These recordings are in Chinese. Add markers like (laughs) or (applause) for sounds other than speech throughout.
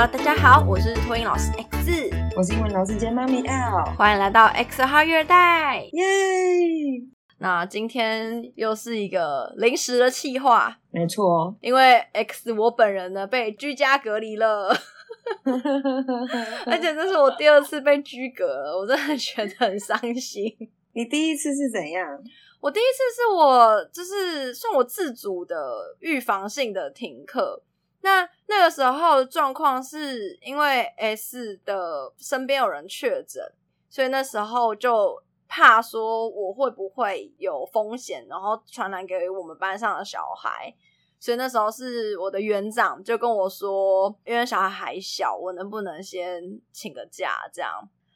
Hello，大家好，我是托音老师 X，我是英文老师兼妈咪 L，欢迎来到 X 号月代。耶！那今天又是一个临时的企划，没错，因为 X 我本人呢被居家隔离了，(laughs) 而且这是我第二次被居隔了，我真的觉得很伤心。你第一次是怎样？我第一次是我就是算我自主的预防性的停课。那那个时候状况是因为 S 的身边有人确诊，所以那时候就怕说我会不会有风险，然后传染给我们班上的小孩。所以那时候是我的园长就跟我说，因为小孩还小，我能不能先请个假这样？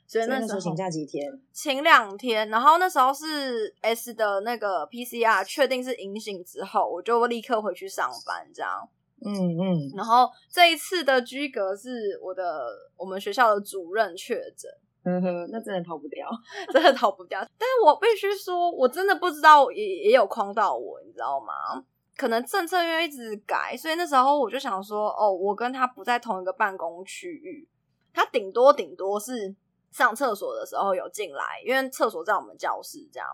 所以那时候请假几天？(laughs) 请两天。然后那时候是 S 的那个 PCR 确定是阴性之后，我就立刻回去上班这样。嗯嗯，然后这一次的居格是我的我们学校的主任确诊，呵呵，那真的逃不掉，(laughs) 真的逃不掉。但是我必须说，我真的不知道也也有框到我，你知道吗？可能政策因为一直改，所以那时候我就想说，哦，我跟他不在同一个办公区域，他顶多顶多是上厕所的时候有进来，因为厕所在我们教室这样。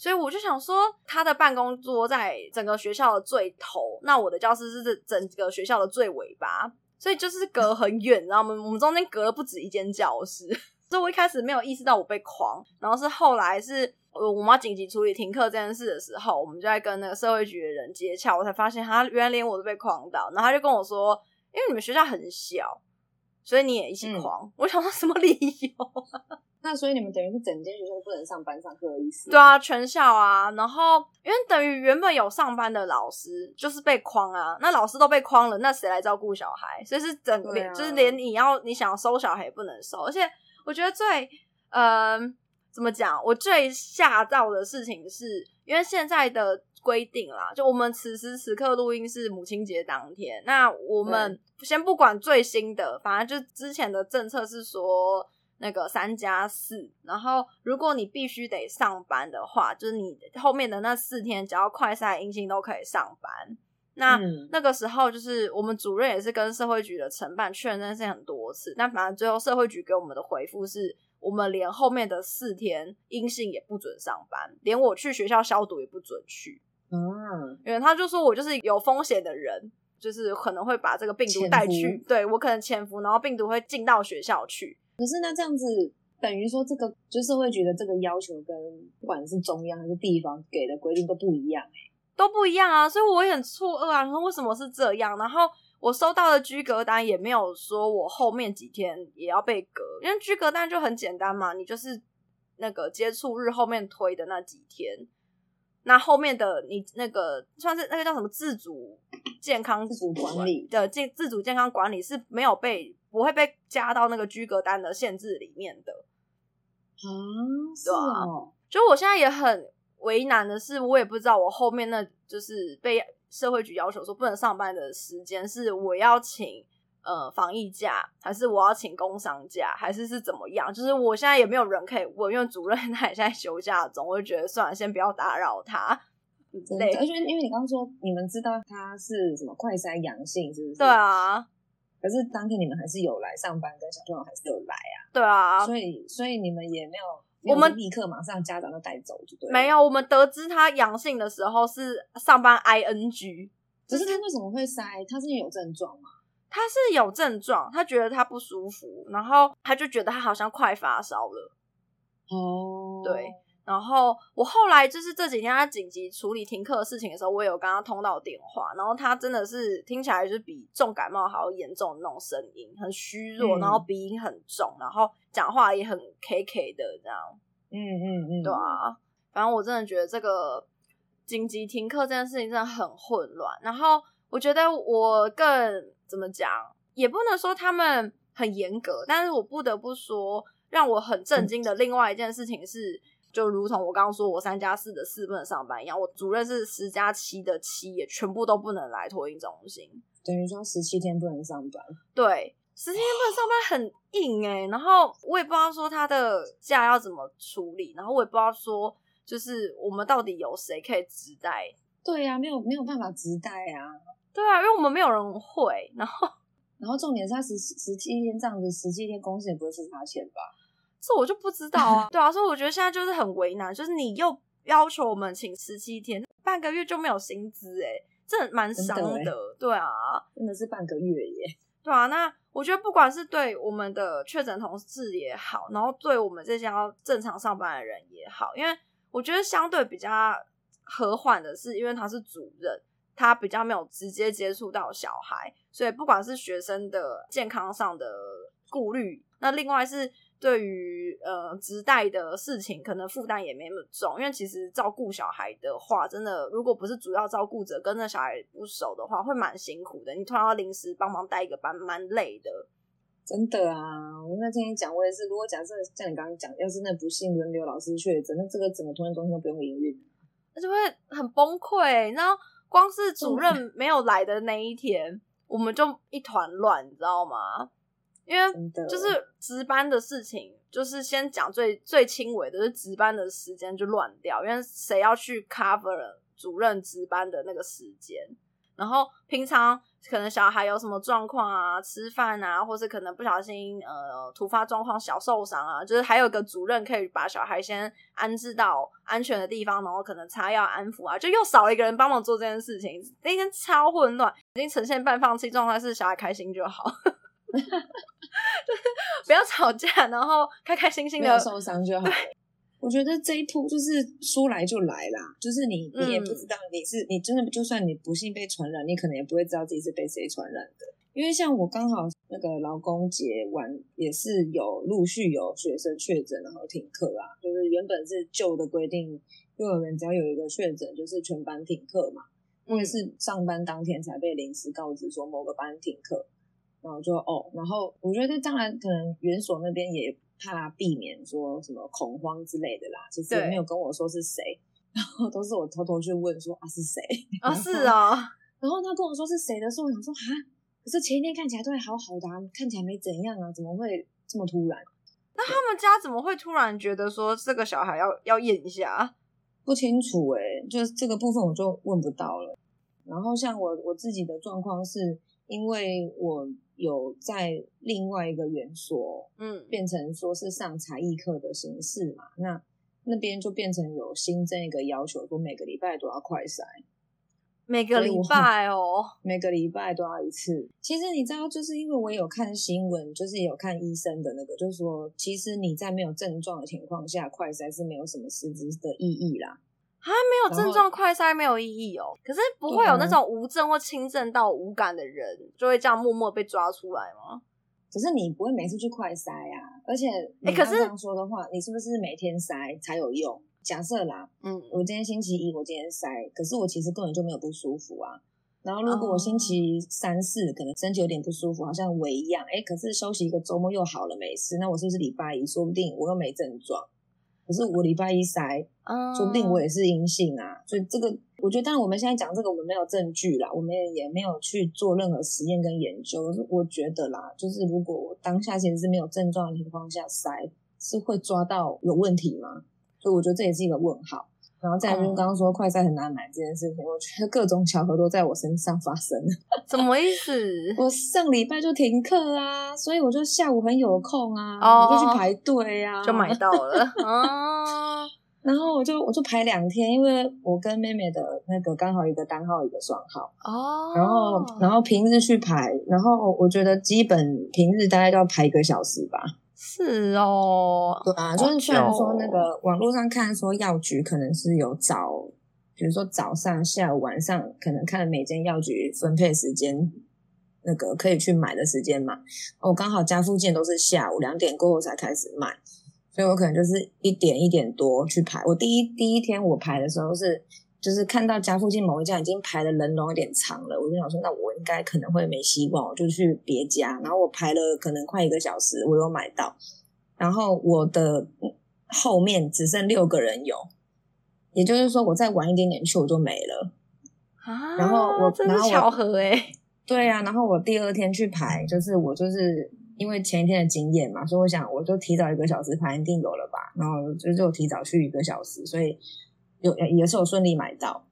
所以我就想说，他的办公桌在整个学校的最头，那我的教室是整个学校的最尾巴，所以就是隔很远，然后我们我们中间隔了不止一间教室。(laughs) 所以我一开始没有意识到我被框，然后是后来是我们要紧急处理停课这件事的时候，我们就在跟那个社会局的人接洽，我才发现他原来连我都被框到，然后他就跟我说，因为你们学校很小。所以你也一起狂？我想说什么理由？(laughs) 那所以你们等于是整间学校不能上班上课的意思？对啊，全校啊。然后因为等于原本有上班的老师就是被框啊，那老师都被框了，那谁来照顾小孩？所以是整连就是连你要你想要收小孩也不能收。而且我觉得最嗯怎么讲？我最吓到的事情是因为现在的。规定啦，就我们此时此刻录音是母亲节当天。那我们先不管最新的，反正就之前的政策是说那个三加四。然后如果你必须得上班的话，就是你后面的那四天，只要快筛阴性都可以上班。那那个时候就是我们主任也是跟社会局的承办确认是很多次，但反正最后社会局给我们的回复是我们连后面的四天阴性也不准上班，连我去学校消毒也不准去。嗯，因为他就说我就是有风险的人，就是可能会把这个病毒带去，对我可能潜伏，然后病毒会进到学校去。可是那这样子等于说，这个就社会局的这个要求跟不管是中央还是地方给的规定都不一样哎，都不一样啊，所以我也很错愕啊，说为什么是这样？然后我收到的居隔单也没有说我后面几天也要被隔，因为居隔单就很简单嘛，你就是那个接触日后面推的那几天。那后面的你那个算是那个叫什么自主健康自主管理的健自主健康管理是没有被不会被加到那个居格单的限制里面的啊，对啊，就我现在也很为难的是，我也不知道我后面那就是被社会局要求说不能上班的时间是我要请。呃，防疫假还是我要请工伤假，还是是怎么样？就是我现在也没有人可以问，因为主任 (laughs) 他也在休假中，我就觉得算了，先不要打扰他。对，而且因为你刚刚说你们知道他是什么快筛阳性，是不是？对啊。可是当天你们还是有来上班，跟小朋友还是有来啊。对啊。所以，所以你们也没有，我们立刻马上家长就带走，就对。没有，我们得知他阳性的时候是上班 ing，只是他为什么会筛？他是有症状吗？他是有症状，他觉得他不舒服，然后他就觉得他好像快发烧了。哦，对，然后我后来就是这几天他紧急处理停课的事情的时候，我有跟他通到电话，然后他真的是听起来就是比重感冒还要严重的那种声音，很虚弱，然后鼻音很重，然后讲话也很 K K 的这样。嗯嗯嗯，对啊，反正我真的觉得这个紧急停课这件事情真的很混乱，然后我觉得我更。怎么讲也不能说他们很严格，但是我不得不说，让我很震惊的另外一件事情是，就如同我刚刚说我三加四的四不能上班一样，我主任是十加七的七也全部都不能来托婴中心，等于说十七天不能上班。对，十七天不能上班很硬哎，然后我也不知道说他的假要怎么处理，然后我也不知道说就是我们到底有谁可以直带？对呀，没有没有办法直带啊。对啊，因为我们没有人会，然后然后重点是他十十七天这样子，十七天公司也不会付他钱吧？(laughs) 这我就不知道啊。对啊，所以我觉得现在就是很为难，就是你又要求我们请十七天，半个月就没有薪资，哎，这蛮伤的。对啊，真的是半个月耶。(laughs) 对啊，那我觉得不管是对我们的确诊同事也好，然后对我们这些要正常上班的人也好，因为我觉得相对比较和缓的是，因为他是主任，他比较没有直接接触到小孩，所以不管是学生的健康上的顾虑，那另外是对于呃直带的事情，可能负担也没那么重，因为其实照顾小孩的话，真的如果不是主要照顾者跟那小孩不熟的话，会蛮辛苦的。你突然要临时帮忙带一个班，蛮累的。真的啊，我那天讲，我也是。如果假设像你刚刚讲，要是那不幸轮流老师确诊，那这个整个托婴中心都不用营运，那就会很崩溃。然后光是主任没有来的那一天，我们就一团乱，你知道吗？因为就是值班的事情，就是先讲最最轻微的，就是值班的时间就乱掉，因为谁要去 cover 主任值班的那个时间，然后平常可能小孩有什么状况啊，吃饭啊，或是可能不小心呃突发状况小受伤啊，就是还有个主任可以把小孩先安置到安全的地方，然后可能擦药安抚啊，就又少了一个人帮忙做这件事情，那天超混乱，已经呈现半放弃状态，是小孩开心就好。(laughs) 就是不要吵架，然后开开心心的受伤就好。我觉得这一波就是说来就来啦，就是你你也不知道你是你真的就算你不幸被传染，你可能也不会知道自己是被谁传染的。因为像我刚好那个劳工节完也是有陆续有学生确诊，然后停课啊，就是原本是旧的规定，幼儿园只要有一个确诊就是全班停课嘛。我也是上班当天才被临时告知说某个班停课。然后就哦，然后我觉得当然可能园所那边也怕避免说什么恐慌之类的啦，其实也没有跟我说是谁，然后都是我偷偷去问说啊是谁啊是哦，然后他跟我说是谁的时候，我想说啊，可是前一天看起来都还好好的，啊，看起来没怎样啊，怎么会这么突然？那他们家怎么会突然觉得说这个小孩要要验一下？不清楚哎、就是这个部分我就问不到了。然后像我我自己的状况是，因为我有在另外一个园所嗯，变成说是上才艺课的形式嘛，那那边就变成有新增一个要求，说每个礼拜都要快筛，每个礼拜哦，(laughs) 每个礼拜都要一次。其实你知道，就是因为我有看新闻，就是有看医生的那个，就是说，其实你在没有症状的情况下，快筛是没有什么实质的意义啦。没有症状快筛没有意义哦。可是不会有那种无症或轻症到无感的人，就会这样默默被抓出来吗？可是你不会每次去快筛啊，而且你可是刚这样说的话，你是不是每天筛才有用？假设啦，嗯，我今天星期一，我今天筛，可是我其实根本就没有不舒服啊。然后如果我星期三四可能身体有点不舒服，好像胃一样，哎，可是休息一个周末又好了，没事，那我是不是礼拜一说不定我又没症状？可是我礼拜一筛，嗯说不定我也是阴性啊。所以这个，我觉得，当然我们现在讲这个，我们没有证据啦，我们也也没有去做任何实验跟研究。我觉得啦，就是如果我当下其实是没有症状的情况下筛，是会抓到有问题吗？所以我觉得这也是一个问号。然后再来就是刚刚说快筛很难买这件事情，我觉得各种巧合都在我身上发生。(laughs) 什么意思？我上礼拜就停课啊，所以我就下午很有空啊，哦我就去排队啊，就买到了哦，(laughs) 然后我就我就排两天，因为我跟妹妹的那个刚好一个单号一个双号，哦，然后然后平日去排，然后我觉得基本平日大概都要排一个小时吧。是哦，对啊，就是虽然说那个网络上看说药局可能是有早，比如说早上、下午、晚上，可能看每间药局分配时间，那个可以去买的时间嘛。我刚好家附近都是下午两点过后才开始卖，所以我可能就是一点一点多去排。我第一第一天我排的时候是。就是看到家附近某一家已经排的人龙有点长了，我就想说，那我应该可能会没希望，我就去别家。然后我排了可能快一个小时，我有买到。然后我的后面只剩六个人有，也就是说我再晚一点点去我就没了。啊，然后我真是然后我巧合哎，对啊，然后我第二天去排，就是我就是因为前一天的经验嘛，所以我想我就提早一个小时排，一定有了吧。然后就就提早去一个小时，所以有也是有顺利买到。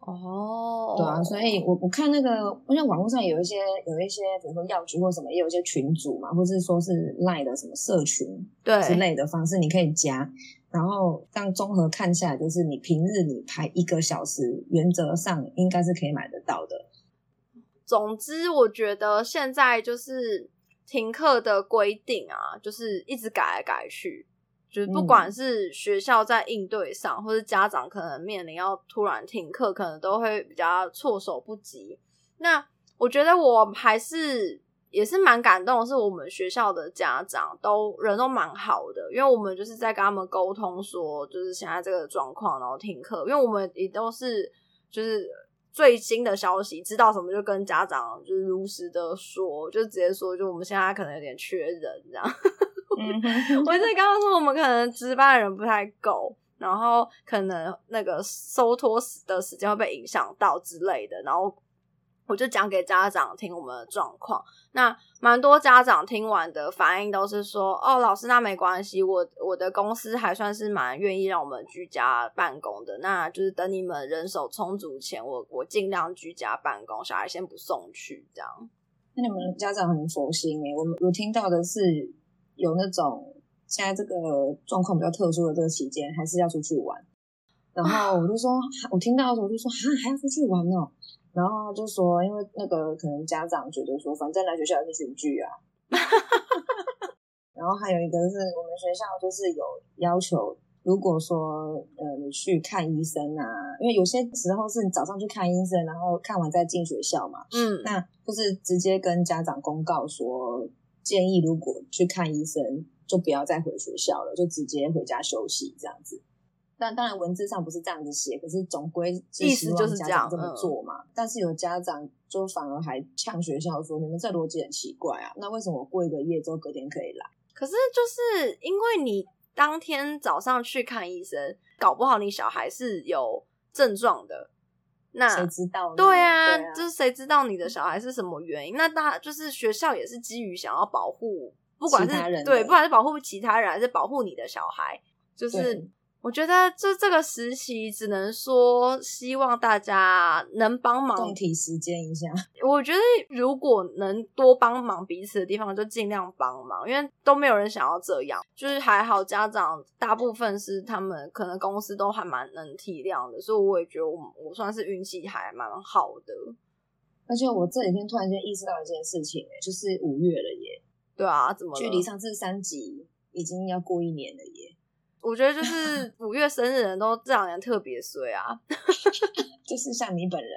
哦，对啊，所以我我看那个，我像网络上有一些有一些，比如说药局或什么，也有一些群组嘛，或是说是赖的什么社群对之类的方式，你可以加。然后这样综合看下来，就是你平日你排一个小时，原则上应该是可以买得到的。总之，我觉得现在就是停课的规定啊，就是一直改来改去，就是不管是学校在应对上，或是家长可能面临要突然停课，可能都会比较措手不及。那我觉得我还是也是蛮感动，是我们学校的家长都人都蛮好的，因为我们就是在跟他们沟通说，就是现在这个状况，然后停课，因为我们也都是就是。最新的消息，知道什么就跟家长就是如实的说，就直接说，就我们现在可能有点缺人这样。(laughs) 我在刚刚说，我们可能值班的人不太够，然后可能那个收托的时间会被影响到之类的，然后。我就讲给家长听我们的状况，那蛮多家长听完的反应都是说：“哦，老师，那没关系，我我的公司还算是蛮愿意让我们居家办公的，那就是等你们人手充足前，我我尽量居家办公，小孩先不送去这样。”那你们家长很佛心诶，我们我听到的是有那种现在这个状况比较特殊的这个期间，还是要出去玩，然后我就说，我听到的时候我就说，哈，还要出去玩哦。然后就说，因为那个可能家长觉得说，反正来学校也是群聚啊。(laughs) 然后还有一个是我们学校就是有要求，如果说呃你去看医生啊，因为有些时候是你早上去看医生，然后看完再进学校嘛。嗯，那就是直接跟家长公告说，建议如果去看医生，就不要再回学校了，就直接回家休息这样子。但当然，文字上不是这样子写，可是总归意思就是这样这么做嘛。但是有家长就反而还呛学校说：“你们这逻辑很奇怪啊！那为什么我过一个夜之后隔天可以来？”可是就是因为你当天早上去看医生，搞不好你小孩是有症状的，那谁知道？对啊，就是谁知道你的小孩是什么原因？那大就是学校也是基于想要保护，不管是对，不管是保护其他人还是保护你的小孩，就是。我觉得这这个时期只能说希望大家能帮忙，共体时间一下。(laughs) 我觉得如果能多帮忙彼此的地方，就尽量帮忙，因为都没有人想要这样。就是还好家长大部分是他们可能公司都还蛮能体谅的，所以我也觉得我我算是运气还蛮好的。而且我这几天突然间意识到一件事情，哎，就是五月了耶。对啊，怎么距离上次三级已经要过一年了耶。我觉得就是五月生日人都这两年特别衰啊，(laughs) 就是像你本人，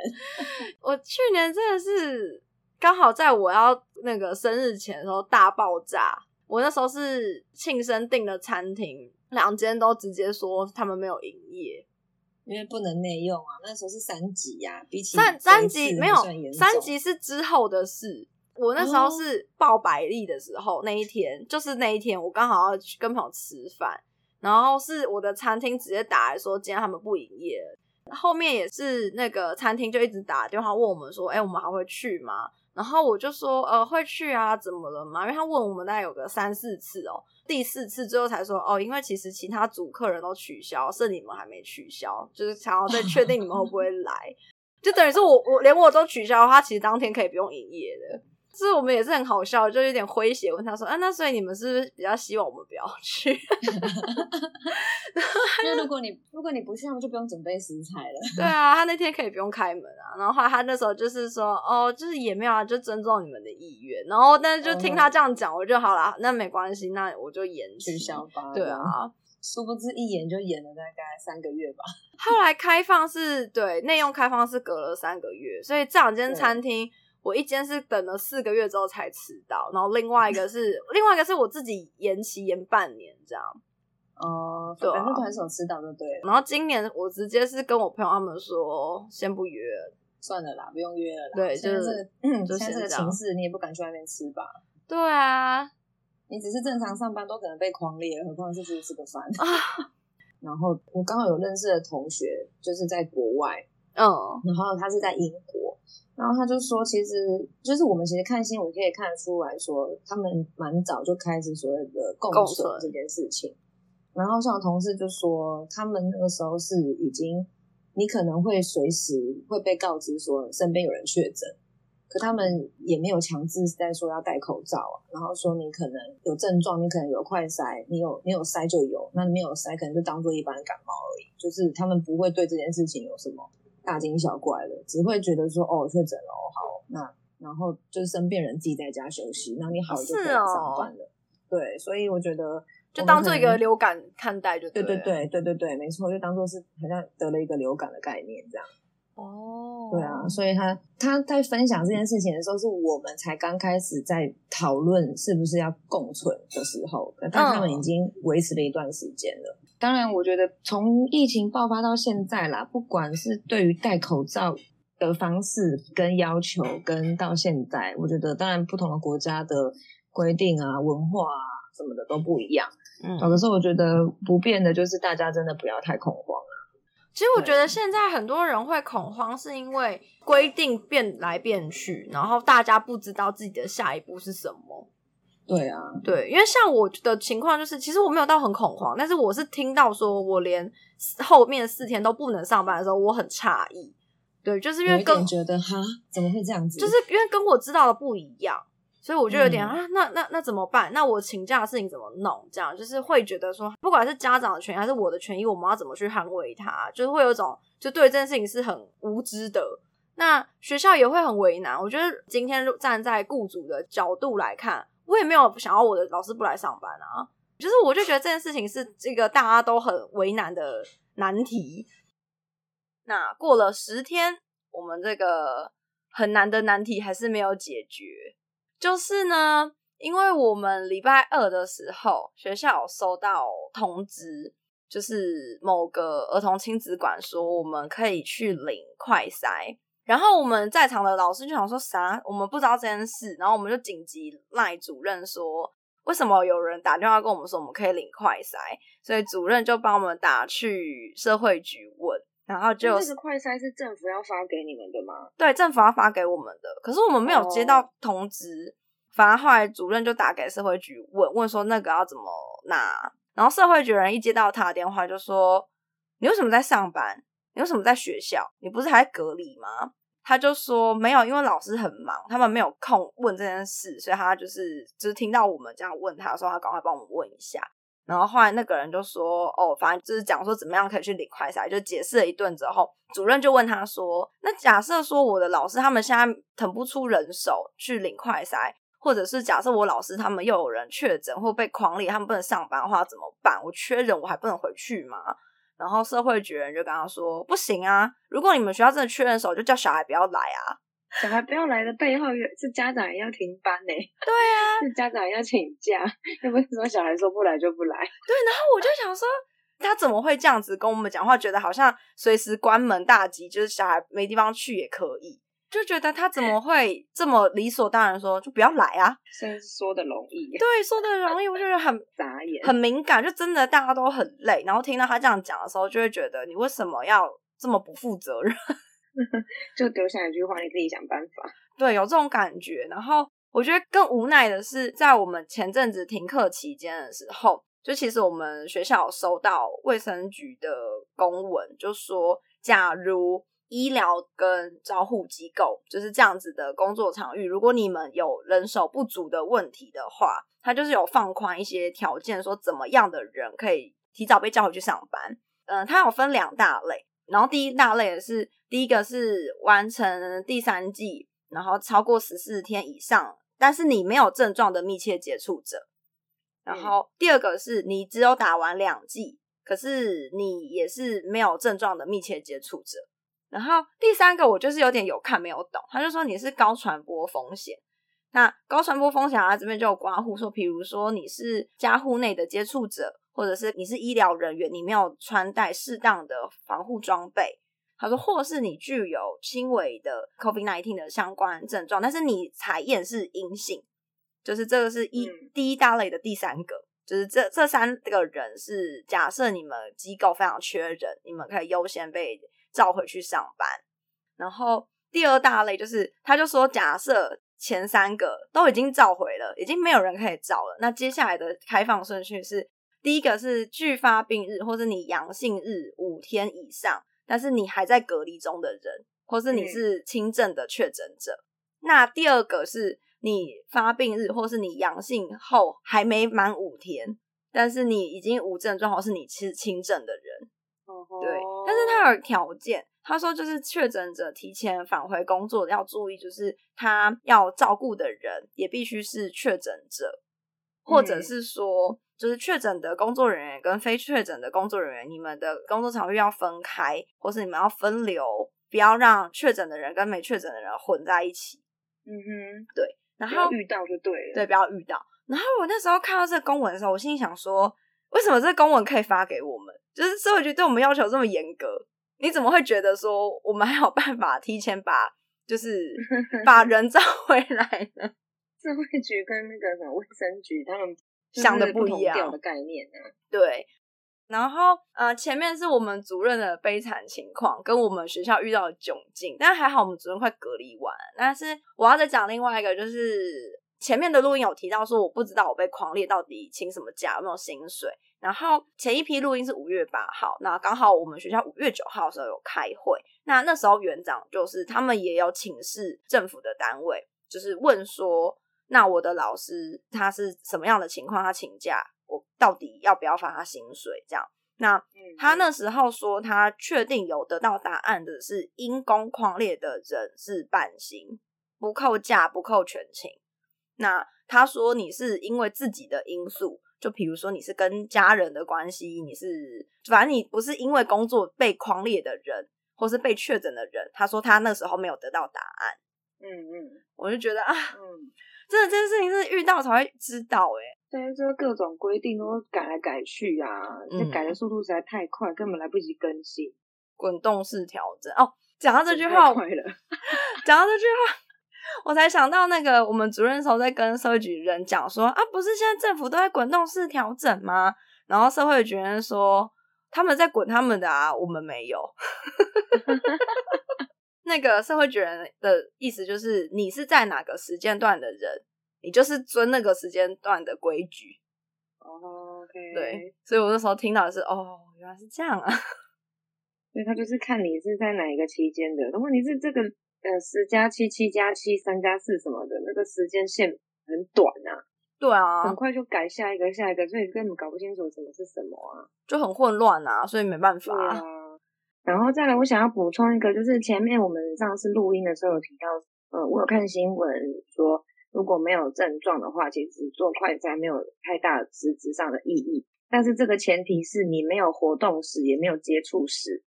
我去年真的是刚好在我要那个生日前的时候大爆炸。我那时候是庆生订的餐厅，两间都直接说他们没有营业，因为不能内用啊。那时候是三级呀，比起三三级没有三级是之后的事。我那时候是报百利的时候，那一天就是那一天，我刚好要去跟朋友吃饭。然后是我的餐厅直接打来说，今天他们不营业。后面也是那个餐厅就一直打电话问我们说，哎，我们还会去吗？然后我就说，呃，会去啊，怎么了嘛？因为他问我们大概有个三四次哦，第四次最后才说，哦，因为其实其他组客人都取消，是你们还没取消，就是想要再确定你们会不会来，(laughs) 就等于是我我连我都取消，他其实当天可以不用营业的。是我们也是很好笑，就有点诙谐问他说：“啊，那所以你们是不是比较希望我们不要去？(laughs) 因为如果你如果你不去，他们就不用准备食材了。对啊，他那天可以不用开门啊。然后后来他那时候就是说，哦，就是也没有啊，就尊重你们的意愿。然后但是就听他这样讲，我就好了，那没关系，那我就延取消吧。对啊，殊不知一演就演了大概三个月吧。后来开放是对内用开放是隔了三个月，所以这两间餐厅。我一间是等了四个月之后才吃到，然后另外一个是 (laughs) 另外一个是我自己延期延半年这样。哦，对，反正团手吃到就对了。然后今年我直接是跟我朋友他们说，先不约，算了啦，不用约了啦。对，就是，嗯，现在这个情势，你也不敢去外面吃吧？对啊，你只是正常上班都可能被狂猎，何况是去吃个饭啊？(laughs) 然后我刚好有认识的同学，就是在国外，嗯，然后他是在英国。然后他就说，其实就是我们其实看新闻可以看得出来说，他们蛮早就开始所谓的共存这件事情。然后像同事就说，他们那个时候是已经你可能会随时会被告知说身边有人确诊，可他们也没有强制在说要戴口罩啊，然后说你可能有症状，你可能有快筛，你有你有筛就有，那你没有筛可能就当做一般感冒而已，就是他们不会对这件事情有什么大惊小怪的，只会觉得说哦确诊了，好那然后就是身边人自己在家休息，那你好了就可以上班了。对，所以我觉得就当做一个流感看待，就对对对对对对，没错，就当做是好像得了一个流感的概念这样。哦，对啊，所以他他在分享这件事情的时候，是我们才刚开始在讨论是不是要共存的时候，但他们已经维持了一段时间了。当然，我觉得从疫情爆发到现在啦，不管是对于戴口罩的方式跟要求，跟到现在，我觉得当然不同的国家的。规定啊，文化啊什么的都不一样。嗯，可是我觉得不变的就是大家真的不要太恐慌啊。其实我觉得现在很多人会恐慌，是因为规定变来变去，然后大家不知道自己的下一步是什么。对啊，对，因为像我的情况就是，其实我没有到很恐慌，但是我是听到说我连后面四天都不能上班的时候，我很诧异。对，就是因为跟觉得哈怎么会这样子？就是因为跟我知道的不一样。所以我就有点啊，那那那怎么办？那我请假的事情怎么弄？这样就是会觉得说，不管是家长的权益还是我的权益，我们要怎么去捍卫它？就是会有一种就对这件事情是很无知的。那学校也会很为难。我觉得今天站在雇主的角度来看，我也没有想要我的老师不来上班啊。就是我就觉得这件事情是这个大家都很为难的难题。那过了十天，我们这个很难的难题还是没有解决。就是呢，因为我们礼拜二的时候，学校收到通知，就是某个儿童亲子馆说我们可以去领快筛，然后我们在场的老师就想说啥，我们不知道这件事，然后我们就紧急赖主任说，为什么有人打电话跟我们说我们可以领快筛，所以主任就帮我们打去社会局问。然后就这个快筛是政府要发给你们的吗？对，政府要发给我们的，可是我们没有接到通知。反而后来主任就打给社会局问问说那个要怎么拿，然后社会局人一接到他的电话就说你为什么在上班？你为什么在学校？你不是还在隔离吗？他就说没有，因为老师很忙，他们没有空问这件事，所以他就是就是听到我们这样问他说他赶快帮我们问一下。然后后来那个人就说：“哦，反正就是讲说怎么样可以去领快筛，就解释了一顿之后，主任就问他说：‘那假设说我的老师他们现在腾不出人手去领快筛，或者是假设我老师他们又有人确诊或被狂烈，他们不能上班的话怎么办？我缺人，我还不能回去吗？’然后社会局人就跟他说：‘不行啊，如果你们学校真的缺人手，就叫小孩不要来啊。(laughs) ’小孩不要来的背后是家长也要停班呢。对啊，(laughs) 是家长要请假，又不是说小孩说不来就不来。对，然后我就想说，他怎么会这样子跟我们讲话？觉得好像随时关门大吉，就是小孩没地方去也可以，就觉得他怎么会这么理所当然说就不要来啊？(laughs) 说说的容易，对，说的容易，我觉得很 (laughs) 傻眼，很敏感，就真的大家都很累。然后听到他这样讲的时候，就会觉得你为什么要这么不负责任？(laughs) 就丢下一句话，你自己想办法。对，有这种感觉。然后我觉得更无奈的是，在我们前阵子停课期间的时候，就其实我们学校收到卫生局的公文，就说假如医疗跟照护机构就是这样子的工作场域，如果你们有人手不足的问题的话，他就是有放宽一些条件，说怎么样的人可以提早被叫回去上班。嗯，它有分两大类。然后第一大类的是，第一个是完成第三季，然后超过十四天以上，但是你没有症状的密切接触者。然后第二个是你只有打完两剂，可是你也是没有症状的密切接触者。然后第三个我就是有点有看没有懂，他就说你是高传播风险。那高传播风险啊，这边就有刮胡说，比如说你是家户内的接触者。或者是你是医疗人员，你没有穿戴适当的防护装备。他说，或是你具有轻微的 COVID-19 的相关症状，但是你采验是阴性，就是这个是一第一大类的第三个，就是这这三个人是假设你们机构非常缺人，你们可以优先被召回去上班。然后第二大类就是，他就说，假设前三个都已经召回了，已经没有人可以召了，那接下来的开放顺序是。第一个是拒发病日或是你阳性日五天以上，但是你还在隔离中的人，或是你是轻症的确诊者。那第二个是你发病日，或是你阳性后还没满五天，但是你已经无症状，或是你是轻症的人。对，但是他有条件，他说就是确诊者提前返回工作要注意，就是他要照顾的人也必须是确诊者，或者是说就是确诊的工作人员跟非确诊的工作人员，你们的工作场域要分开，或是你们要分流，不要让确诊的人跟没确诊的人混在一起。嗯哼，对，然后遇到就对了，对，不要遇到。然后我那时候看到这个公文的时候，我心里想说，为什么这个公文可以发给我们？就是社会局对我们要求这么严格，你怎么会觉得说我们还有办法提前把就是 (laughs) 把人招回来呢？(laughs) 社会局跟那个什么卫生局他们想的不一样的概念呢？对。然后呃，前面是我们主任的悲惨情况，跟我们学校遇到的窘境，但还好我们主任快隔离完。但是我要再讲另外一个，就是前面的录音有提到说，我不知道我被狂烈到底请什么假，有没有薪水。然后前一批录音是五月八号，那刚好我们学校五月九号的时候有开会，那那时候园长就是他们也有请示政府的单位，就是问说，那我的老师他是什么样的情况，他请假，我到底要不要发他薪水？这样，那他那时候说他确定有得到答案的是因公旷列的人是半薪，不扣假不扣全勤。那他说你是因为自己的因素。就比如说你是跟家人的关系，你是反正你不是因为工作被框列的人，或是被确诊的人。他说他那时候没有得到答案。嗯嗯，我就觉得啊，嗯，真的这件事情是遇到才会知道哎。但是这各种规定都改来改去啊，这改的速度实在太快，根本来不及更新。滚动式调整哦，讲到这句话，快了，讲到这句话。我才想到那个，我们主任时候在跟社会局人讲说啊，不是现在政府都在滚动式调整吗？然后社会局人说他们在滚他们的啊，我们没有。(laughs) 那个社会局人的意思就是，你是在哪个时间段的人，你就是遵那个时间段的规矩。哦，OK，对，所以我那时候听到的是，哦，原来是这样啊。所以他就是看你是在哪一个期间的，如果你是这个。呃，十加七、七加七、三加四什么的，那个时间线很短啊。对啊，很快就改下一个、下一个，所以根本搞不清楚什么是什么啊，就很混乱啊，所以没办法。啊。(laughs) 然后再来，我想要补充一个，就是前面我们上次录音的时候有提到，呃，我有看新闻说，如果没有症状的话，其实做快筛没有太大实质上的意义。但是这个前提是你没有活动史，也没有接触史。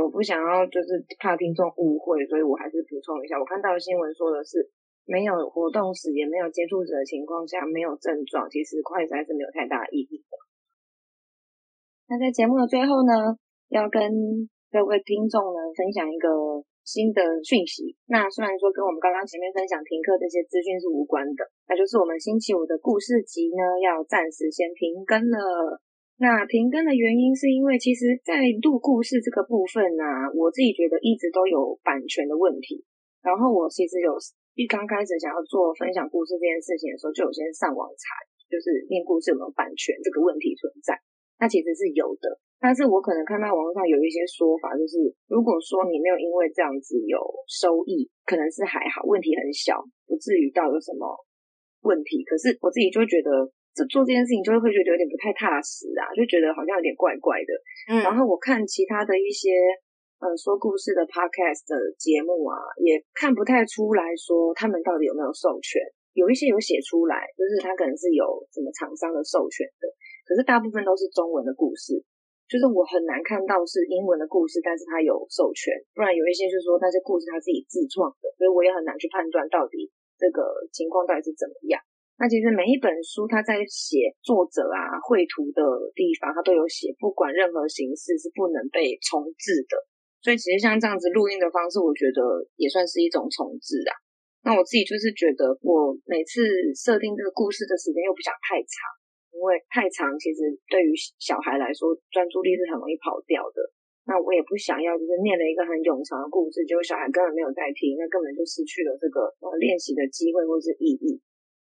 我不想要，就是怕听众误会，所以我还是补充一下。我看到新闻说的是，没有活动史也没有接触者的情况下，没有症状，其实快筛是没有太大意义的。那在节目的最后呢，要跟各位听众呢分享一个新的讯息。那虽然说跟我们刚刚前面分享停课这些资讯是无关的，那就是我们星期五的故事集呢要暂时先停更了。那停更的原因是因为，其实，在录故事这个部分呢，我自己觉得一直都有版权的问题。然后我其实有一刚开始想要做分享故事这件事情的时候，就有先上网查，就是念故事有没有版权这个问题存在。那其实是有的，但是我可能看到网络上有一些说法，就是如果说你没有因为这样子有收益，可能是还好，问题很小，不至于到有什么问题。可是我自己就觉得。这做这件事情就会会觉得有点不太踏实啊，就觉得好像有点怪怪的。嗯，然后我看其他的一些呃说故事的 podcast 的节目啊，也看不太出来说他们到底有没有授权。有一些有写出来，就是他可能是有什么厂商的授权的，可是大部分都是中文的故事，就是我很难看到是英文的故事，但是他有授权。不然有一些就是说那些故事他自己自创的，所以我也很难去判断到底这个情况到底是怎么样。那其实每一本书，它在写作者啊绘图的地方，它都有写，不管任何形式是不能被重置的。所以其实像这样子录音的方式，我觉得也算是一种重置啊。那我自己就是觉得，我每次设定这个故事的时间又不想太长，因为太长其实对于小孩来说专注力是很容易跑掉的。那我也不想要就是念了一个很冗长的故事，结果小孩根本没有在听，那根本就失去了这个呃练习的机会或是意义。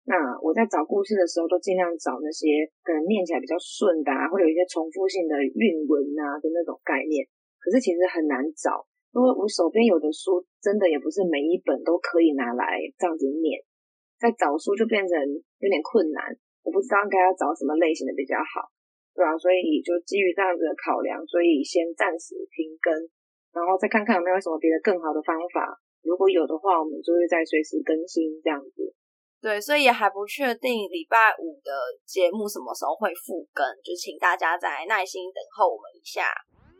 那我在找故事的时候，都尽量找那些可能念起来比较顺的，啊，会有一些重复性的韵文啊的那种概念。可是其实很难找，因为我手边有的书真的也不是每一本都可以拿来这样子念，在找书就变成有点困难，我不知道该要找什么类型的比较好，对啊，所以就基于这样子的考量，所以先暂时停更，然后再看看有没有什么别的更好的方法，如果有的话，我们就会再随时更新这样子。对，所以也还不确定礼拜五的节目什么时候会复更，就请大家再耐心等候我们一下。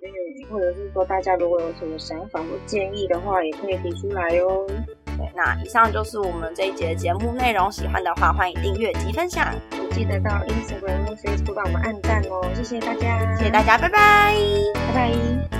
嗯，或者是说大家如果有什么想法或建议的话，也可以提出来哦。对，那以上就是我们这一节的节目内容，喜欢的话欢迎订阅及分享，记得到 Instagram 或 Facebook 帮我们按赞哦。谢谢大家，谢谢大家，拜拜，拜拜。